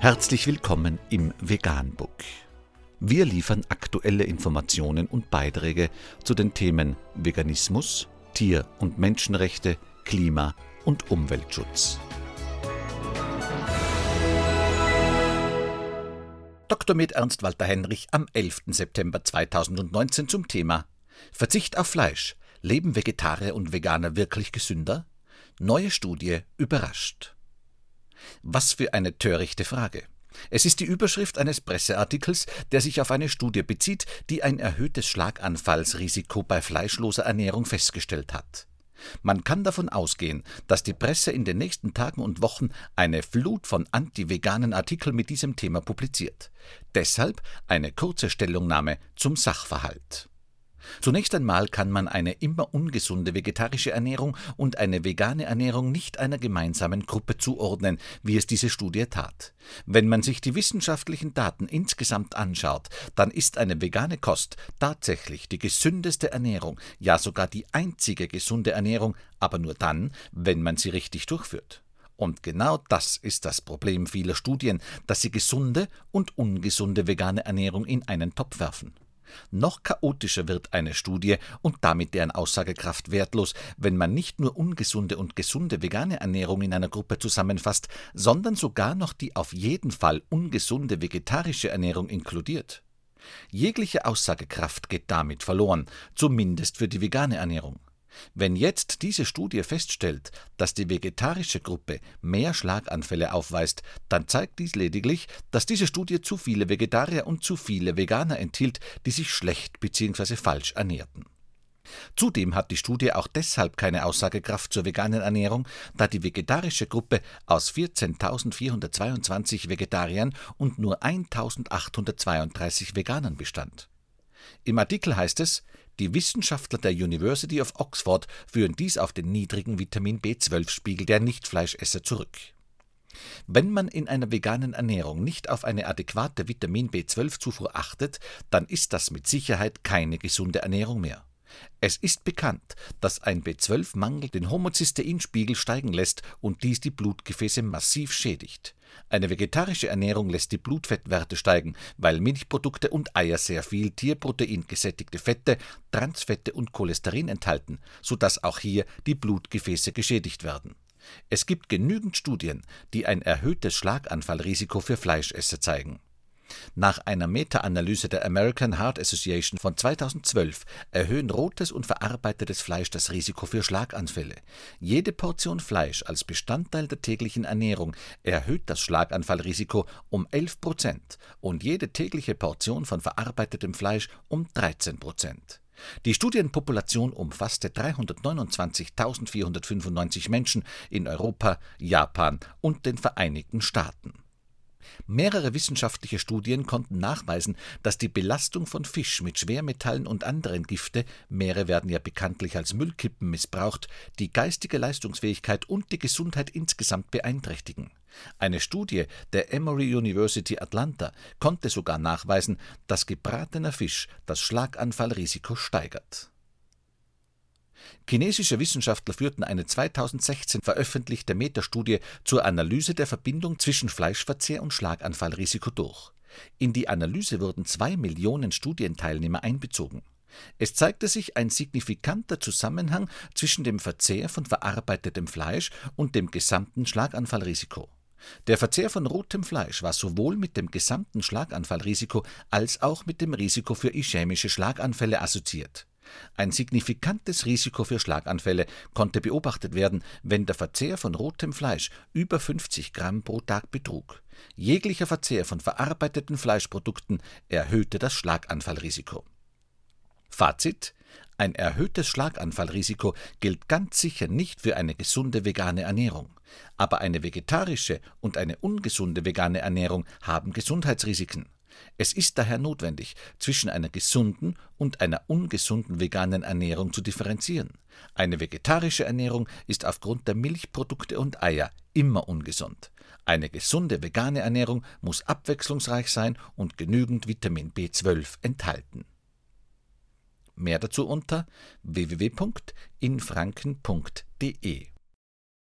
Herzlich willkommen im Veganbook. Wir liefern aktuelle Informationen und Beiträge zu den Themen Veganismus, Tier- und Menschenrechte, Klima- und Umweltschutz. Dr. med Ernst Walter Henrich am 11. September 2019 zum Thema Verzicht auf Fleisch. Leben Vegetarier und Veganer wirklich gesünder? Neue Studie überrascht. Was für eine törichte Frage. Es ist die Überschrift eines Presseartikels, der sich auf eine Studie bezieht, die ein erhöhtes Schlaganfallsrisiko bei fleischloser Ernährung festgestellt hat. Man kann davon ausgehen, dass die Presse in den nächsten Tagen und Wochen eine Flut von anti-veganen Artikeln mit diesem Thema publiziert. Deshalb eine kurze Stellungnahme zum Sachverhalt. Zunächst einmal kann man eine immer ungesunde vegetarische Ernährung und eine vegane Ernährung nicht einer gemeinsamen Gruppe zuordnen, wie es diese Studie tat. Wenn man sich die wissenschaftlichen Daten insgesamt anschaut, dann ist eine vegane Kost tatsächlich die gesündeste Ernährung, ja sogar die einzige gesunde Ernährung, aber nur dann, wenn man sie richtig durchführt. Und genau das ist das Problem vieler Studien, dass sie gesunde und ungesunde vegane Ernährung in einen Topf werfen. Noch chaotischer wird eine Studie und damit deren Aussagekraft wertlos, wenn man nicht nur ungesunde und gesunde vegane Ernährung in einer Gruppe zusammenfasst, sondern sogar noch die auf jeden Fall ungesunde vegetarische Ernährung inkludiert. Jegliche Aussagekraft geht damit verloren, zumindest für die vegane Ernährung. Wenn jetzt diese Studie feststellt, dass die vegetarische Gruppe mehr Schlaganfälle aufweist, dann zeigt dies lediglich, dass diese Studie zu viele Vegetarier und zu viele Veganer enthielt, die sich schlecht bzw. falsch ernährten. Zudem hat die Studie auch deshalb keine Aussagekraft zur veganen Ernährung, da die vegetarische Gruppe aus 14.422 Vegetariern und nur 1.832 Veganern bestand. Im Artikel heißt es, die Wissenschaftler der University of Oxford führen dies auf den niedrigen Vitamin B12-Spiegel der Nichtfleischesser zurück. Wenn man in einer veganen Ernährung nicht auf eine adäquate Vitamin B12-Zufuhr achtet, dann ist das mit Sicherheit keine gesunde Ernährung mehr. Es ist bekannt, dass ein B12-Mangel den Homozysteinspiegel steigen lässt und dies die Blutgefäße massiv schädigt. Eine vegetarische Ernährung lässt die Blutfettwerte steigen, weil Milchprodukte und Eier sehr viel Tierprotein gesättigte Fette, Transfette und Cholesterin enthalten, sodass auch hier die Blutgefäße geschädigt werden. Es gibt genügend Studien, die ein erhöhtes Schlaganfallrisiko für Fleischesser zeigen. Nach einer Meta-Analyse der American Heart Association von 2012 erhöhen rotes und verarbeitetes Fleisch das Risiko für Schlaganfälle. Jede Portion Fleisch als Bestandteil der täglichen Ernährung erhöht das Schlaganfallrisiko um 11 Prozent und jede tägliche Portion von verarbeitetem Fleisch um 13 Prozent. Die Studienpopulation umfasste 329.495 Menschen in Europa, Japan und den Vereinigten Staaten. Mehrere wissenschaftliche Studien konnten nachweisen, dass die Belastung von Fisch mit Schwermetallen und anderen Gifte, Meere werden ja bekanntlich als Müllkippen missbraucht, die geistige Leistungsfähigkeit und die Gesundheit insgesamt beeinträchtigen. Eine Studie der Emory University Atlanta konnte sogar nachweisen, dass gebratener Fisch das Schlaganfallrisiko steigert Chinesische Wissenschaftler führten eine 2016 veröffentlichte Metastudie zur Analyse der Verbindung zwischen Fleischverzehr und Schlaganfallrisiko durch. In die Analyse wurden zwei Millionen Studienteilnehmer einbezogen. Es zeigte sich ein signifikanter Zusammenhang zwischen dem Verzehr von verarbeitetem Fleisch und dem gesamten Schlaganfallrisiko. Der Verzehr von rotem Fleisch war sowohl mit dem gesamten Schlaganfallrisiko als auch mit dem Risiko für ischämische Schlaganfälle assoziiert. Ein signifikantes Risiko für Schlaganfälle konnte beobachtet werden, wenn der Verzehr von rotem Fleisch über 50 Gramm pro Tag betrug. Jeglicher Verzehr von verarbeiteten Fleischprodukten erhöhte das Schlaganfallrisiko. Fazit ein erhöhtes Schlaganfallrisiko gilt ganz sicher nicht für eine gesunde vegane Ernährung. Aber eine vegetarische und eine ungesunde vegane Ernährung haben Gesundheitsrisiken. Es ist daher notwendig, zwischen einer gesunden und einer ungesunden veganen Ernährung zu differenzieren. Eine vegetarische Ernährung ist aufgrund der Milchprodukte und Eier immer ungesund. Eine gesunde vegane Ernährung muss abwechslungsreich sein und genügend Vitamin B12 enthalten. Mehr dazu unter www.infranken.de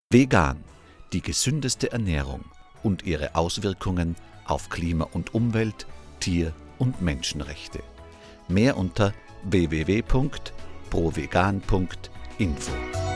Vegan, die gesündeste Ernährung und ihre Auswirkungen auf Klima und Umwelt, Tier- und Menschenrechte. Mehr unter www.provegan.info.